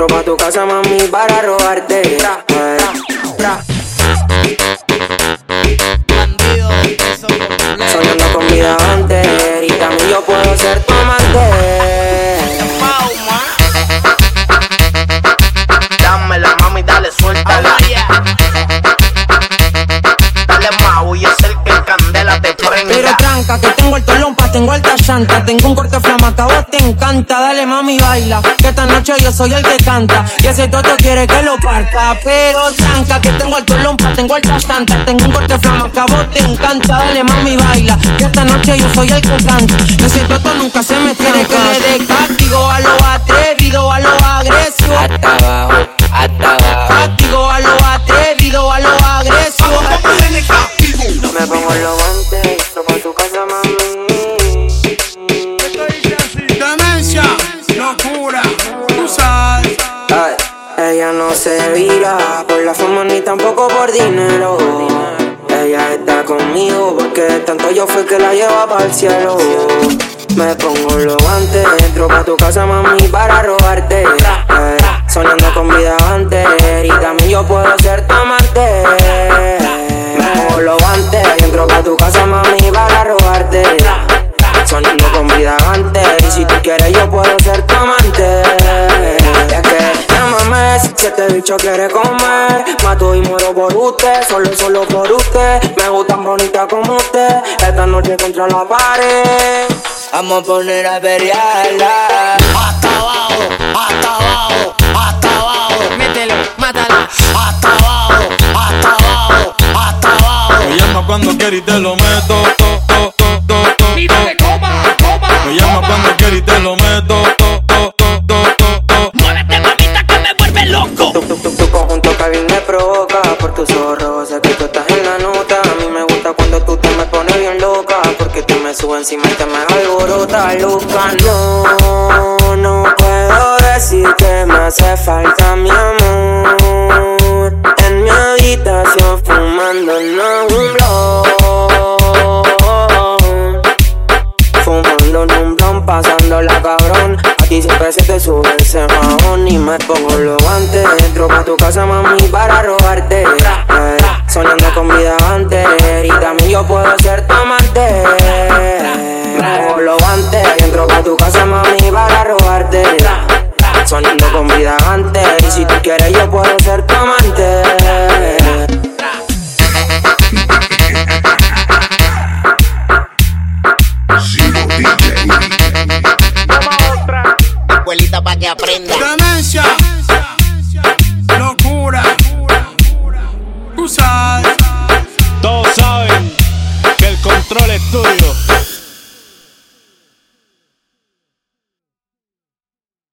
entro pa' tu casa, mami, para robarte. Soñando tengo un corte flamaca, vos te encanta, dale mami baila, que esta noche yo soy el que canta, y ese toto quiere que lo parta, pero tranca, que tengo el tolompa, tengo alta llanta, tengo un corte flamaca, vos te encanta, dale mami baila, que esta noche yo soy el que canta, y ese toto nunca se me tiene que le ella no se vira por la fama ni tampoco por dinero. Ella está conmigo porque tanto yo fui el que la lleva para el cielo. Me pongo los guantes, entro pa' tu casa, mami, para robarte. Ay, soñando con vida antes, y también yo puedo ser tu amante. Me pongo los guantes, entro pa' tu casa, mami, bicho quiere comer. Mato y muero por usted, solo, solo por usted. Me gustan bonita como usted. Esta noche contra la pared. Vamos a poner a pelearla. Hasta abajo, hasta abajo, hasta abajo. Mételo, mátala. Hasta abajo, hasta abajo, hasta abajo. Me llama cuando quiere y te lo meto. Me subes encima y te me alborota loca No, no puedo decir que me hace falta mi amor. En mi habitación fumando no un blog Fumando en un blon, pasándola cabrón. A ti siempre se te sube ese jabón Y me pongo los guantes Entro pa' tu casa, mami, para robarte. Soñando con vida antes Y también yo puedo